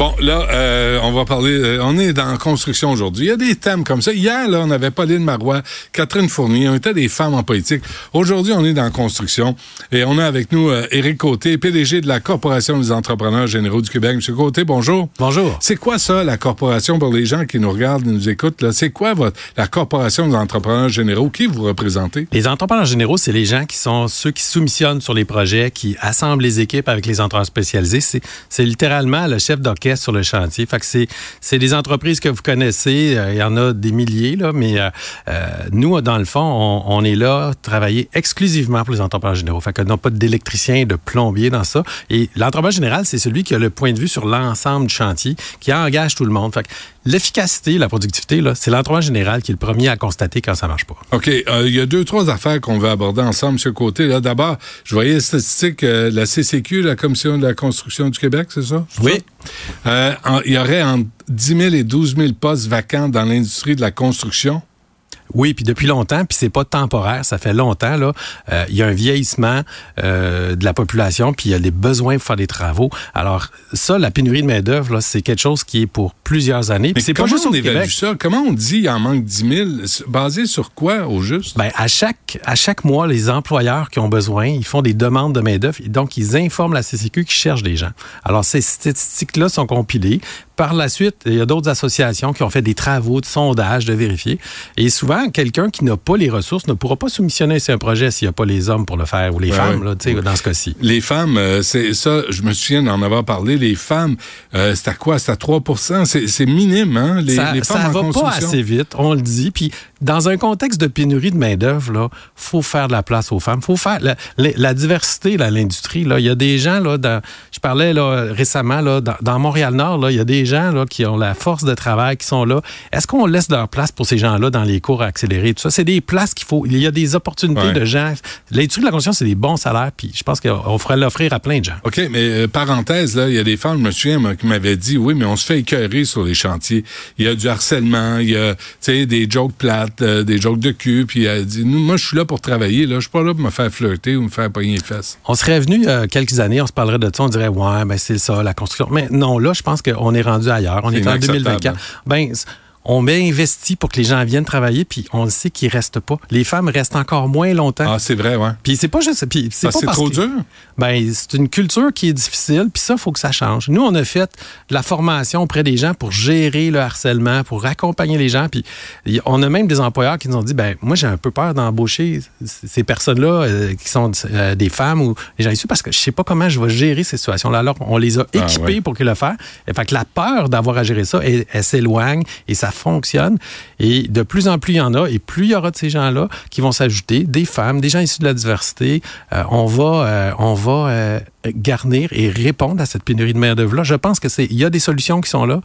Bon, là, euh, on va parler. euh, on est dans construction aujourd'hui. Il y a des thèmes comme ça. Hier, là, on avait Pauline Marois, Catherine Fournier. On était des femmes en politique. Aujourd'hui, on est dans construction. Et on a avec nous euh, Éric Côté, PDG de la Corporation des entrepreneurs généraux du Québec. Monsieur Côté, bonjour. Bonjour. C'est quoi ça, la corporation, pour les gens qui nous regardent, nous écoutent? là? C'est quoi votre, la Corporation des entrepreneurs généraux? Qui vous représentez? Les entrepreneurs généraux, c'est les gens qui sont ceux qui soumissionnent sur les projets, qui assemblent les équipes avec les entrepreneurs spécialisés. C'est, c'est littéralement le chef d'orchestre sur le chantier. Fait que c'est, des entreprises que vous connaissez. euh, Il y en a des milliers, là, mais euh, euh, nous, dans le fond, on, est là travailler exclusivement pour les entrepreneurs généraux. Fait que non pas d'électricien, de plombier dans ça. Et l'entrepreneur général, c'est celui qui a le point de vue sur l'ensemble du chantier, qui engage tout le monde. L'efficacité, la productivité, c'est l'entrepreneur général qui est le premier à constater quand ça marche pas. OK. euh, Il y a deux, trois affaires qu'on veut aborder ensemble, M. Côté. Là, d'abord, je voyais les statistiques, euh, la CCQ, la Commission de la construction du Québec, c'est ça? Oui. ça? Euh, en- il y aurait entre 10 000 et 12 000 postes vacants dans l'industrie de la construction. Oui, puis depuis longtemps, puis c'est pas temporaire, ça fait longtemps là. euh, Il y a un vieillissement euh, de la population, puis il y a des besoins pour faire des travaux. Alors ça, la pénurie de main d'œuvre, là, c'est quelque chose qui est pour plusieurs années. Mais c'est pas juste on au évalue Québec. ça? Comment on dit il en manque 10 000? C'est Basé sur quoi, au juste? Ben, à chaque à chaque mois, les employeurs qui ont besoin, ils font des demandes de main d'œuvre, et donc ils informent la CCQ qui cherche des gens. Alors ces statistiques-là sont compilées. Par la suite, il y a d'autres associations qui ont fait des travaux de sondage, de vérifier. Et souvent, quelqu'un qui n'a pas les ressources ne pourra pas soumissionner sur un projet s'il n'y a pas les hommes pour le faire ou les Ouais, femmes, là, dans ce cas-ci. Les femmes, euh, c'est ça, je me souviens d'en avoir parlé, les femmes, euh, c'est à quoi? C'est à 3 C'est minime, hein? Les, ça les femmes ça en va pas assez vite, on le dit. Puis dans un contexte de pénurie de main d'œuvre, là, faut faire de la place aux femmes. Faut faire la, la- la diversité dans l'industrie. Là, il y a des gens là, dans, je parlais là récemment là, dans, dans Montréal Nord, là, il y a des gens là qui ont la force de travail, qui sont là. Est-ce qu'on laisse leur place pour ces gens-là dans les cours accélérés Tout ça, c'est des places qu'il faut. Il y a des opportunités Ouais. de gens. L'industrie de la construction, c'est des bons salaires. Puis je pense qu'on ferait l'offrir à plein de gens. OK, mais euh, parenthèse, là, il y a des femmes, je me souviens, qui m'avaient dit, oui, mais on se fait écœurer sur les chantiers. Il y a du harcèlement, il y a, des jokes plates, euh, des jokes de cul, puis elle dit, moi, je suis là pour travailler, là, je suis pas là pour me faire flirter ou me faire pogner les fesses. On serait venu il y a quelques années, on se parlerait de ça, on dirait ouais, ben c'est ça la construction. Mais non, là, je pense qu'on est rendu ailleurs. On C'est est en inacceptable. 2024. Ben c- on met investi pour que les gens viennent travailler, puis on le sait qu'ils restent pas. Les femmes restent encore moins longtemps. Ah, c'est vrai, ouais. Puis c'est pas juste, puis c'est Parce pas que c'est parce trop que- dur. Ben c'est une culture qui est difficile, puis ça faut que ça change. Nous on a fait de la formation auprès des gens pour gérer le harcèlement, pour accompagner les gens, puis on a même des employeurs qui nous ont dit ben moi j'ai un peu peur d'embaucher ces personnes-là euh, qui sont euh, des femmes ou des gens issus parce que je sais pas comment je vais gérer ces situations-là. Alors on les a Ah, équipés ouais. pour qu'ils le fassent. Et fait que la peur d'avoir à gérer ça, elle, elle s'éloigne et ça fonctionne. Et de plus en plus il y en a, et plus il y aura de ces gens-là qui vont s'ajouter, des femmes, des gens issus de la diversité. Euh, on va, euh, on va euh, garnir et répondre à cette pénurie de main d'œuvre là. Je pense que c'est, il y a des solutions qui sont là.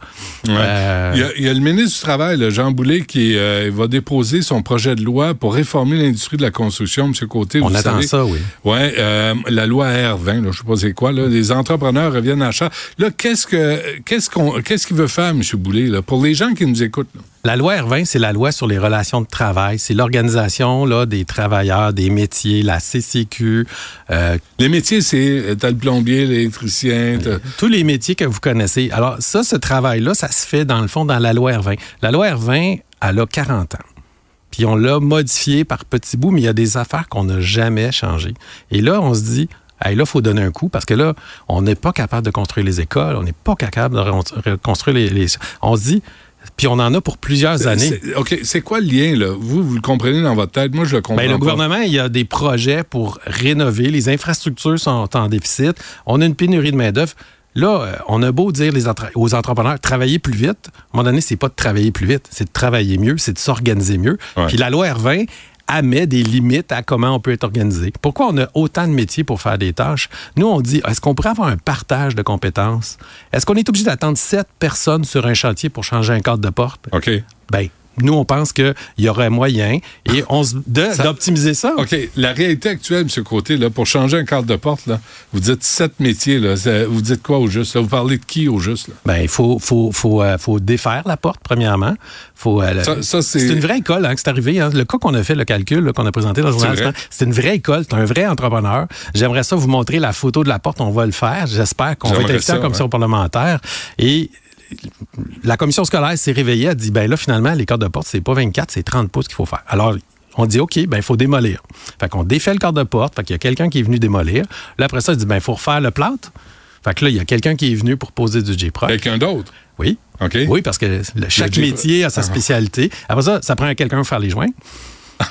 Ouais. Euh, Il, y a, il y a le ministre du Travail, là, Jean Boulet, qui euh, va déposer son projet de loi pour réformer l'industrie de la construction, M. Côté. on vous attend savez. ça, oui. Ouais, euh, la loi R20, là, je sais pas c'est quoi, là, les entrepreneurs reviennent à charge. Là, qu'est-ce que qu'est-ce qu'on qu'est-ce qu'il veut faire, M. Boulet, là, pour les gens qui nous écoutent? là? La loi R20, c'est la loi sur les relations de travail. C'est l'organisation là, des travailleurs, des métiers, la CCQ, euh, Les métiers, c'est euh, t'as le plombier, l'électricien, tous les métiers que vous connaissez. Alors ça, ce travail-là, ça se fait dans le fond dans la loi R20. La loi R20, elle a 40 ans. Puis on l'a modifié par petits bouts, mais il y a des affaires qu'on n'a jamais changées. Et là, on se dit, Hey, là, il faut donner un coup parce que là, on n'est pas capable de construire les écoles, on n'est pas capable de re- reconstruire les, les- On se dit, puis on en a pour plusieurs années. OK, c'est quoi le lien, là? Vous, vous le comprenez dans votre tête. Moi, je le comprends Ben, le pas. gouvernement, il y a des projets pour rénover. Les infrastructures sont en déficit. On a une pénurie de main-d'œuvre. Là, euh, on a beau dire aux entrepreneurs, travailler plus vite. À un moment donné, c'est pas de travailler plus vite, c'est de travailler mieux, c'est de s'organiser mieux. Ouais. Puis la loi R20, elle met des limites à comment on peut être organisé. Pourquoi on a autant de métiers pour faire des tâches? Nous, on dit, est-ce qu'on pourrait avoir un partage de compétences? Est-ce qu'on est obligé d'attendre sept personnes sur un chantier pour changer un cadre de porte? OK. Ben nous, on pense qu'il y aurait moyen et on se- d'optimiser ça. OK. La réalité actuelle, M. Côté, là, pour changer un cadre de porte, là, vous dites sept métiers. Là, vous dites quoi au juste? là? Vous parlez de qui au juste? Là? Ben, il faut, faut, faut, euh, faut défaire la porte, premièrement. Faut, euh, Ça- ça, c'est- c'est une vraie école hein, que c'est arrivé. hein. Le cas qu'on a fait, le calcul qu'on a présenté dans le journal, C'est une vraie école, c'est un vrai entrepreneur. J'aimerais ça vous montrer la photo de la porte, on va le faire. J'espère qu'on va être ça, commission ouais. parlementaire. Et la commission scolaire s'est réveillée, a dit, ben là, finalement, les cadres de porte, c'est pas 24, c'est 30 pouces qu'il faut faire. Alors, on dit, OK, ben il faut démolir. Fait qu'on défait le cadre de porte, fait qu'il y a quelqu'un qui est venu démolir. Là, après ça, il dit, ben il faut refaire le plâtre. Fait que là, il y a quelqu'un qui est venu pour poser du J-Proc. Quelqu'un d'autre? Oui. OK. Oui, parce que le- chaque métier a sa Ah. spécialité. Après ça, ça prend quelqu'un pour faire les joints.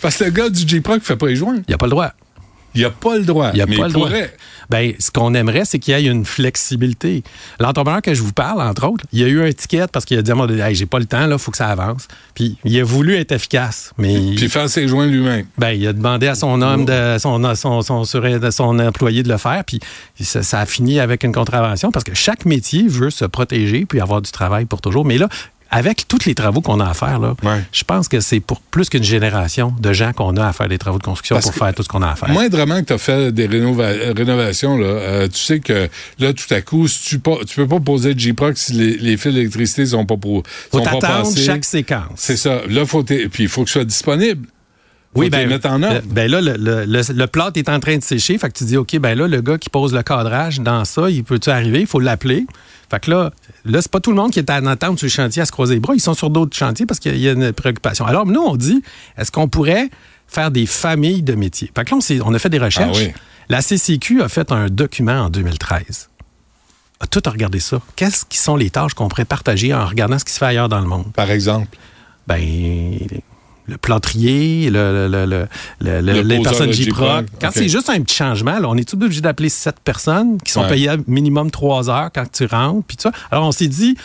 Parce que le gars du J-Proc ne fait pas les joints. Il a pas le droit. Il n'a pas le droit. Il n'y a mais pas il le droit. Ben, ce qu'on aimerait, c'est qu'il y ait une flexibilité. L'entrepreneur que je vous parle, entre autres, il a eu un ticket parce qu'il a dit à donné, Hey, j'ai pas le temps, il faut que ça avance. Puis il a voulu être efficace, mais Puis faire ses joints lui-même. ben, il a demandé à son homme, de, son, son, son, sur- de son employé de le faire, puis ça, ça a fini avec une contravention parce que chaque métier veut se protéger puis avoir du travail pour toujours. Mais là, avec tous les travaux qu'on a à faire, là, Ouais. je pense que c'est pour plus qu'une génération de gens qu'on a à faire des travaux de construction Parce pour faire tout ce qu'on a à faire. Moindrement que tu as fait des rénova- rénovations, là, euh, tu sais que là, tout à coup, si tu ne peux pas poser de J-Proc si les, les fils d'électricité sont pas pro, faut sont pas chaque séquence. C'est ça. Là, faut puis il faut que ce soit disponible. Oui, ben, mettre en ordre. ben là, le, le, le- le plâtre est en train de sécher. Fait que tu dis, OK, ben là, le gars qui pose le cadrage dans ça, il peut-tu arriver? Il faut l'appeler. Fait que là, là c'est pas tout le monde qui est en attente sur le chantier à se croiser les bras. Ils sont sur d'autres chantiers parce qu'il y a une préoccupation. Alors, nous, on dit, est-ce qu'on pourrait faire des familles de métiers? Fait que là, on, a fait des recherches. Ah oui. La CCQ a fait un document en 2013. A tout regardé ça. Qu'est-ce qui sont les tâches qu'on pourrait partager en regardant ce qui se fait ailleurs dans le monde? Par exemple? ben, le plâtrier, le, le- le- le- le- Le les personnes J-Proc. Quand c'est juste un petit changement, là, on est tout obligé d'appeler sept personnes qui sont Ouais. payées minimum trois heures quand tu rentres, puis tout ça. Alors, on s'est dit,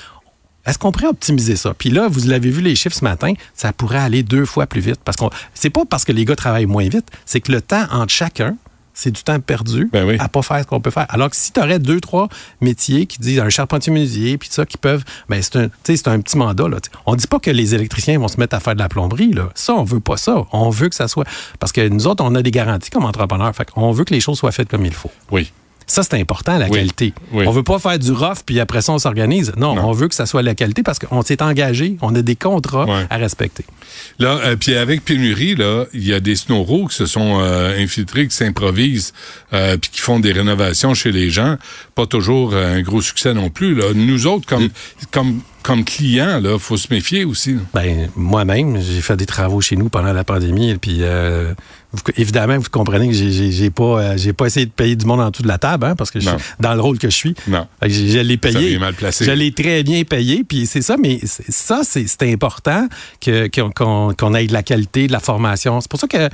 est-ce qu'on pourrait optimiser ça? Puis là, vous l'avez vu les chiffres ce matin, ça pourrait aller deux fois plus vite. Parce qu'on c'est pas parce que les gars travaillent moins vite, c'est que le temps entre chacun, c'est du temps perdu Ben oui. à pas faire ce qu'on peut faire. Alors que si tu aurais deux, trois métiers qui disent un charpentier menuisier, puis ça, qui peuvent, ben c'est un, c'est un petit mandat. Là, on dit pas que les électriciens vont se mettre à faire de la plomberie. Là. Ça, on veut pas ça. On veut que ça soit... Parce que nous autres, on a des garanties comme entrepreneurs. Fait on veut que les choses soient faites comme il faut. Oui. Ça, c'est important, la Oui. qualité. Oui. On veut pas faire du rough, puis après ça, on s'organise. Non, Non. on veut que ça soit la qualité parce qu'on s'est engagé, on a des contrats Ouais. à respecter. Là, euh, puis avec pénurie, là, il y a des snowros qui se sont euh, infiltrés, qui s'improvisent, euh, puis qui font des rénovations chez les gens. Pas toujours un gros succès non plus. Là. Nous autres, comme, comme, comme clients, là, faut se méfier aussi. là. Ben, moi-même, j'ai fait des travaux chez nous pendant la pandémie, puis euh, vous- évidemment, vous comprenez que j'ai- pas, euh, j'ai pas essayé de payer du monde en dessous de la table, hein, parce que je suis dans le rôle que je suis. Non. Que Je, je l'ai payé. mal placé. Je l'ai très bien payé, puis c'est ça, mais ça, c'est important qu'on qu'on ait de la qualité, de la formation. C'est pour ça que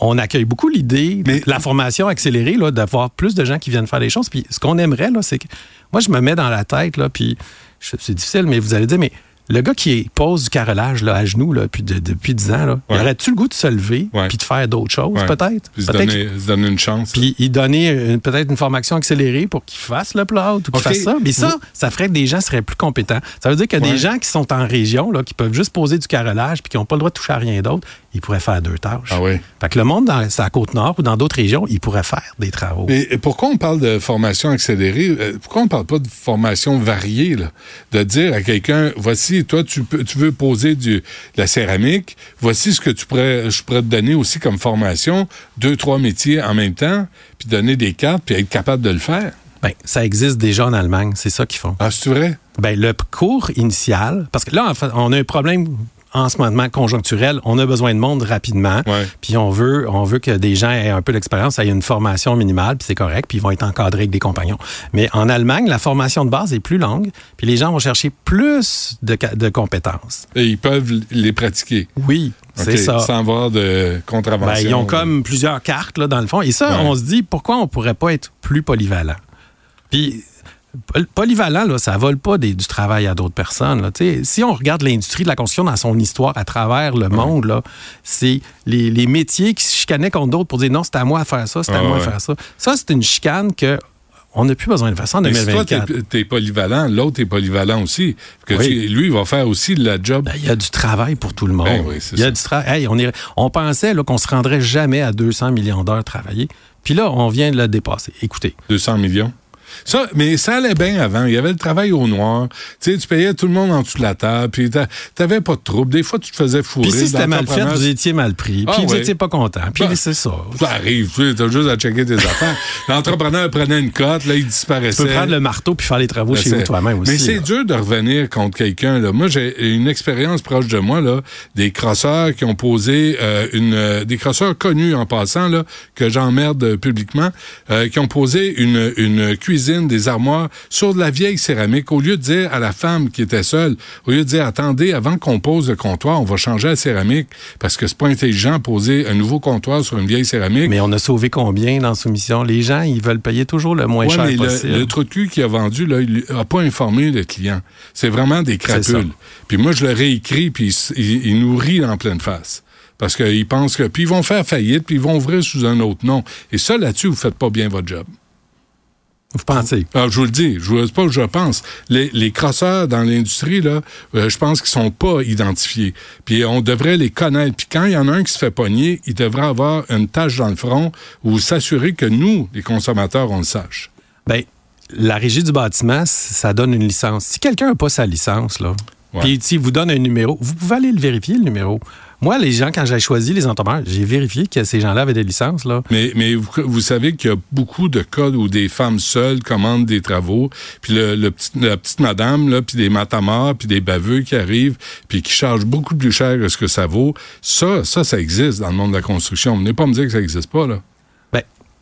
on accueille beaucoup l'idée de la formation accélérée, d'avoir plus de gens qui viennent faire des choses. Puis ce qu'on aimerait, là, c'est que moi, je me mets dans la tête, là, puis c'est difficile, mais vous allez dire, mais le gars qui pose du carrelage là, à genoux là, depuis, de- depuis 10 ans, là, Ouais. aurais-tu le goût de se lever Ouais. puis de faire d'autres choses, Ouais. peut-être? Puis se Peut-être donner, se donner une chance. puis il donner une- peut-être une formation accélérée pour qu'il fasse le plot ou qu'il fasse ça. Mais ça, ça ferait que des gens seraient plus compétents. Ça veut dire que des gens qui sont en région, là, qui peuvent juste poser du carrelage puis qui n'ont pas le droit de toucher à rien d'autre, ils pourraient faire deux tâches. Ah oui. Fait que le monde dans à Côte-Nord ou dans d'autres régions, ils pourraient faire des travaux. Et pourquoi on parle de formation accélérée? Euh, Pourquoi on parle pas de formation variée? Là? De dire à quelqu'un, voici, toi, tu, peux, tu veux poser du, de la céramique, voici ce que tu pourrais, je pourrais te donner aussi comme formation, deux, trois métiers en même temps, puis donner des cartes, puis être capable de le faire. Ben, ça existe déjà en Allemagne, c'est ça qu'ils font. Ah, c'est vrai? Ben, le cours initial, parce que là, on a un problème en ce moment conjoncturel, on a besoin de monde rapidement, Ouais. puis on veut, on veut que des gens aient un peu d'expérience, aient une formation minimale, puis c'est correct, puis ils vont être encadrés avec des compagnons. Mais en Allemagne, la formation de base est plus longue, puis les gens vont chercher plus de, compétences. Et ils peuvent les pratiquer. Oui, c'est ça. Sans avoir de contravention. Ben, ils ont comme plusieurs cartes là, dans le fond. Et ça, Ouais. on se dit, pourquoi on pourrait pas être plus polyvalent? Puis, polyvalent, là, ça vole pas des- du travail à d'autres personnes. là. Tu Si on regarde l'industrie de la construction dans son histoire à travers le monde, là, c'est les, les métiers qui se chicanaient contre d'autres pour dire non, c'est à moi de faire ça, c'est à Ah, moi de ouais. faire ça. Ça, c'est une chicane que on n'a plus besoin de faire ça en Mais si toi, 2024. t'es es polyvalent, l'autre est polyvalent aussi. Que Oui. tu- lui, il va faire aussi la job. Ben, Il y a du travail pour tout le monde. Ben oui, c'est Il y a ça. du travail. Hey, on, est- on pensait qu'on se rendrait jamais à 200 millions d'heures travaillées. Puis là, on vient de le dépasser. Écoutez, 200 millions? Ça, mais ça allait bien avant. Il y avait le travail au noir. Tu sais, tu payais tout le monde en dessous de la table. Puis t'a- t'avais pas de trouble. Des fois, tu te faisais fourrer. puis si c'était mal fait, vous étiez mal pris. Puis Ah, vous n'étiez pas content. Puis Ben, c'est ça. Ça arrive, tu sais, t'as juste à checker tes affaires. L'entrepreneur prenait une cote, là, il disparaissait. Tu peux prendre le marteau puis faire les travaux Ben, chez vous toi-même aussi. Mais c'est dur de revenir contre quelqu'un. Là. Moi, j'ai une expérience proche de moi, là, des crosseurs qui ont posé euh, une. euh, des crosseurs connus en passant, là, que j'emmerde publiquement, euh, qui ont posé une, une cuisine, des armoires sur de la vieille céramique. Au lieu de dire à la femme qui était seule, au lieu de dire attendez, avant qu'on pose le comptoir, on va changer la céramique parce que c'est pas intelligent de poser un nouveau comptoir sur une vieille céramique. Mais on a sauvé combien dans Soumission? Les gens, ils veulent payer toujours le moins Ouais, cher mais possible. le, le trou de cul qui a vendu, là, il a pas informé le client. C'est vraiment des crapules. Puis moi, je leur ai écrit, puis il, il- il nous rit en pleine face. Parce qu'ils pensent que... Puis ils vont faire faillite, puis ils vont ouvrir sous un autre nom. Et ça, là-dessus, vous faites pas bien votre job. Vous pensez? Alors, je vous le dis, je vous c'est pas que je pense. Les, les crosseurs dans l'industrie, là, euh, je pense qu'ils sont pas identifiés. Puis on devrait les connaître. Puis quand il y en a un qui se fait pogner, il devrait avoir une tache dans le front ou s'assurer que nous, les consommateurs, on le sache. Ben, la régie du bâtiment, ça donne une licence. Si quelqu'un n'a pas sa licence, là, puis s'il vous donne un numéro, vous pouvez aller le vérifier, le numéro. Moi, les gens, quand j'ai choisi les entrepreneurs, j'ai vérifié que ces gens-là avaient des licences. Mais, vous, savez qu'il y a beaucoup de cas où des femmes seules commandent des travaux, puis la petite madame, là, puis des matamars, puis des baveux qui arrivent, puis qui chargent beaucoup plus cher que ce que ça vaut. Ça, ça, ça existe dans le monde de la construction. Venez pas me dire que ça n'existe pas, là.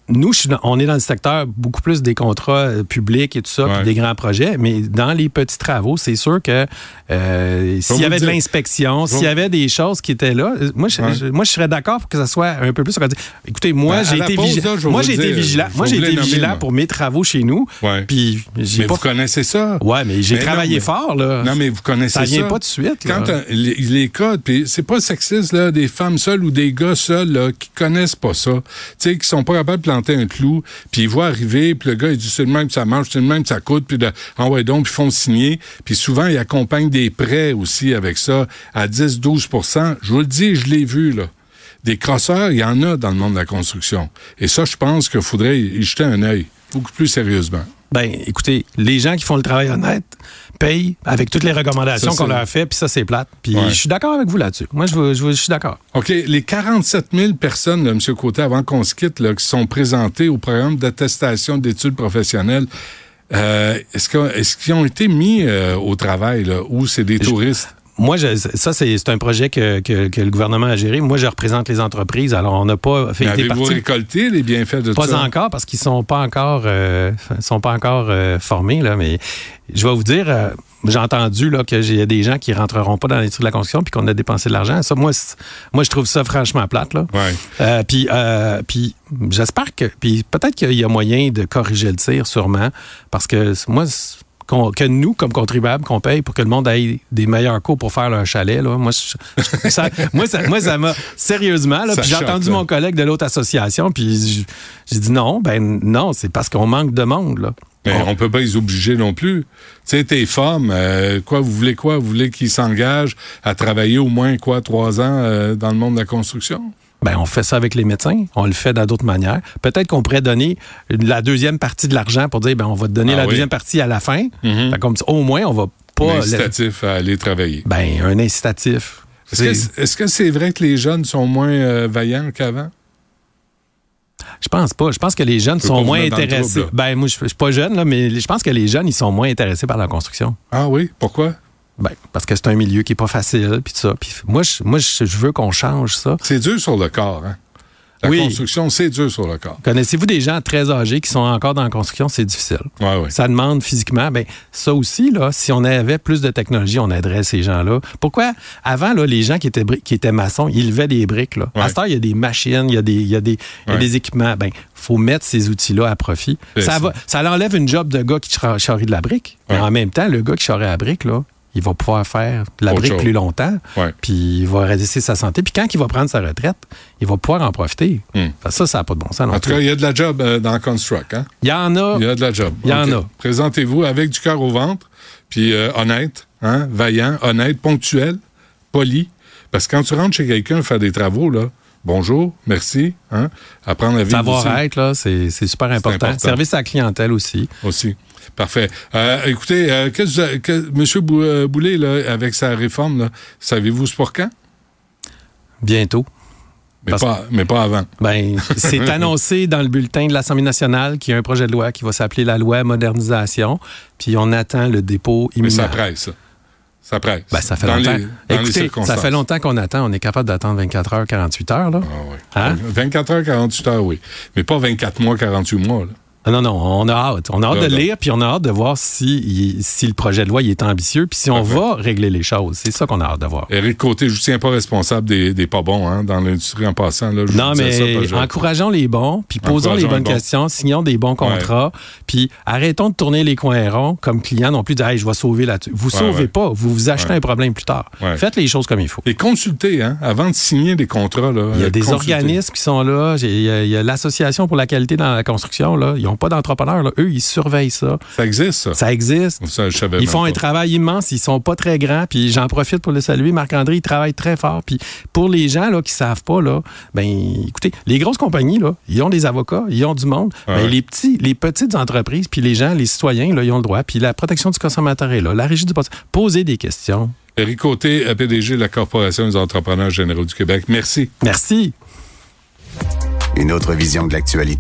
Nous, je suis dans- on est dans le secteur beaucoup plus des contrats euh, publics et tout ça, Ouais. puis des grands projets, mais dans les petits travaux, c'est sûr que euh, s'il y avait de l'inspection, s'il y avait des choses qui étaient là, euh, moi, je, Ouais. je- moi, je serais d'accord pour que ça soit un peu plus. Écoutez, moi, Ben, j'ai été, vigi- moi, j'ai été vigilant. Moi, j'ai été nommer, vigilant moi. pour mes travaux chez nous. Ouais. Puis j'ai Mais pas. vous connaissez ça? Ouais, mais j'ai non, travaillé mais- fort là. Non, mais vous connaissez ça ça. vient pas de suite. là. Quand les, les codes, puis c'est pas sexiste, là, des femmes seules ou des gars seuls, là, qui connaissent pas ça. Tu sais, qui sont pas capables de planter un clou, puis ils voient arriver, puis le gars, il dit, c'est le même que ça marche, c'est le même que ça coûte, puis de, ah ouais, donc, puis ils font signer. Puis souvent, ils accompagnent des prêts aussi avec ça, à 10-12% Je vous le dis, je l'ai vu, là. Des crosseurs, il y en a dans le monde de la construction. Et ça, je pense qu'il faudrait y jeter un œil, beaucoup plus sérieusement. Ben, écoutez, les gens qui font le travail honnête payent avec toutes les recommandations qu'on leur fait, puis ça, c'est plate. Puis Ouais. je suis d'accord avec vous là-dessus. Moi, je, je suis d'accord. OK. Les 47 000 personnes, là, M. Côté, avant qu'on se quitte, là, qui sont présentées au programme d'attestation d'études professionnelles, euh, est-ce qu'ils ont été mis euh, au travail là, ou c'est des touristes? Moi, je- ça, c'est un projet que, que- que le gouvernement a géré. Moi, je représente les entreprises. Alors, on n'a pas fait été Avez-vous récolté les bienfaits de Pas ça? encore, parce qu'ils sont pas encore, euh, sont pas encore euh, formés. Là, mais je vais vous dire, euh, j'ai entendu là, que j'ai des gens qui rentreront pas dans l'industrie de la construction puis qu'on a dépensé de l'argent. Ça, moi, moi, je trouve ça franchement plate. Là. Ouais. Puis, euh, puis j'espère que, puis peut-être qu'il y a moyen de corriger le tir, sûrement, parce que moi, que nous, comme contribuables, qu'on paye pour que le monde ait des meilleurs coûts pour faire leur chalet, là, moi, je- ça, moi, ça, moi, ça m'a sérieusement. J'ai entendu là. mon collègue de l'autre association, puis j'ai dit non, ben non, c'est parce qu'on manque de monde. Là. Mais On- on peut pas les obliger non plus. Tu sais, tes femmes, euh, quoi, vous voulez quoi? Vous voulez qu'ils s'engagent à travailler au moins, quoi, trois ans euh, dans le monde de la construction? Ben, on fait ça avec les médecins, on le fait dans d'autres manières. Peut-être qu'on pourrait donner la deuxième partie de l'argent pour dire, ben, on va te donner Ah la oui. deuxième partie à la fin. Mhm. Comme ça, au moins, on va Un pas. incitatif à aller travailler. Ben, un incitatif. Est-ce que C'est- vrai que les jeunes sont moins euh, vaillants qu'avant? Je pense pas. Je pense que les jeunes sont moins intéressés. trouble, ben, moi, je je suis pas jeune, là, mais je pense que les jeunes, ils sont moins intéressés par la construction. Ah oui? Pourquoi? Ben, parce que c'est un milieu qui est pas facile, puis ça. Moi, je, moi, je veux qu'on change ça. C'est dur sur le corps, hein? La Oui. construction, c'est dur sur le corps. Connaissez-vous des gens très âgés qui sont encore dans la construction? C'est difficile. Ouais, ouais. Ça demande physiquement. Ben, ça aussi, là, si on avait plus de technologie, on aiderait ces gens-là. Pourquoi? Avant, là, les gens qui étaient, qui étaient maçons, ils levaient des briques. Là. Ouais. À cette heure, il y a des machines, il y a des, il y a des, il y a des équipements. Ben, faut mettre ces outils-là à profit. Ça, ça. va, ça enlève une job de gars qui char- charrie de la brique. Mais en même temps, le gars qui charrie à la brique, là, il va pouvoir faire la Autre brique chose. plus longtemps, puis il va résister sa santé. Puis quand il va prendre sa retraite, il va pouvoir en profiter. Hmm. Ça, ça n'a pas de bon sens En tout cas, il y a de la job euh, dans Construct. Hein? Il y en a. Il y a de la job. Il y en a. Présentez-vous avec du cœur au ventre, puis euh, honnête, hein, vaillant, honnête, ponctuel, poli. Parce que quand tu rentres chez quelqu'un faire des travaux, là, bonjour, merci, hein, apprendre à vivre. Savoir-être, là, c'est super important. important. Service à la clientèle aussi. aussi. Parfait. Euh, écoutez, euh, que M. Euh, Boulay, là, avec sa réforme, savez-vous ce pour quand? Bientôt. Mais, Parce- pas, mais pas avant. Ben, c'est annoncé dans le bulletin de l'Assemblée nationale qu'il y a un projet de loi qui va s'appeler la loi modernisation, puis on attend le dépôt Mais ça imminent. presse, ça. Presse. Ben, ça fait Dans longtemps. les- Écoutez, ça fait longtemps qu'on attend. On est capable d'attendre 24 heures, 48 heures, là. Ah oui. Hein? 24 heures, 48 heures, oui. Mais pas 24 mois, 48 mois. Là. Ah Non, non, on a hâte. On a hâte de lire, puis on a hâte de voir si, si le projet de loi il est ambitieux, puis si on Parfait. va régler les choses. C'est ça qu'on a hâte de voir. Éric Côté, je ne tiens pas responsable des, des pas bons hein, dans l'industrie en passant. Là, Je Non, ça, mais je- encourageons les bons, puis posons les bonnes les questions, signons des bons contrats, puis arrêtons de tourner les coins ronds comme client non plus de hey, je vais sauver là-dessus. Vous Ouais, sauvez ouais. pas, vous vous achetez Ouais. un problème plus tard. Faites les choses comme il faut. Et consultez, hein, avant de signer des contrats. Là, Il y a des consultez. organismes qui sont là. Il y a, l'Association pour la qualité dans la construction. Là. Ils n'ont pas d'entrepreneurs. là. Eux, ils surveillent ça. Ça existe, ça. Ça existe. Ça, je savais Ils font pas. un travail immense, ils sont pas très grands, puis j'en profite pour le saluer. Marc-André, il travaille très fort. Puis pour les gens là, qui savent pas, là, ben écoutez, les grosses compagnies, là, ils ont des avocats, ils ont du monde. Ouais, Ben, ouais. les petits, les petites entreprises, puis les gens, les citoyens, là, ils ont le droit. Puis la protection du consommateur est là, la régie du poste. Posez des questions. Éric Côté, PDG de la Corporation des entrepreneurs généraux du Québec. Merci. Merci. Une autre vision de l'actualité.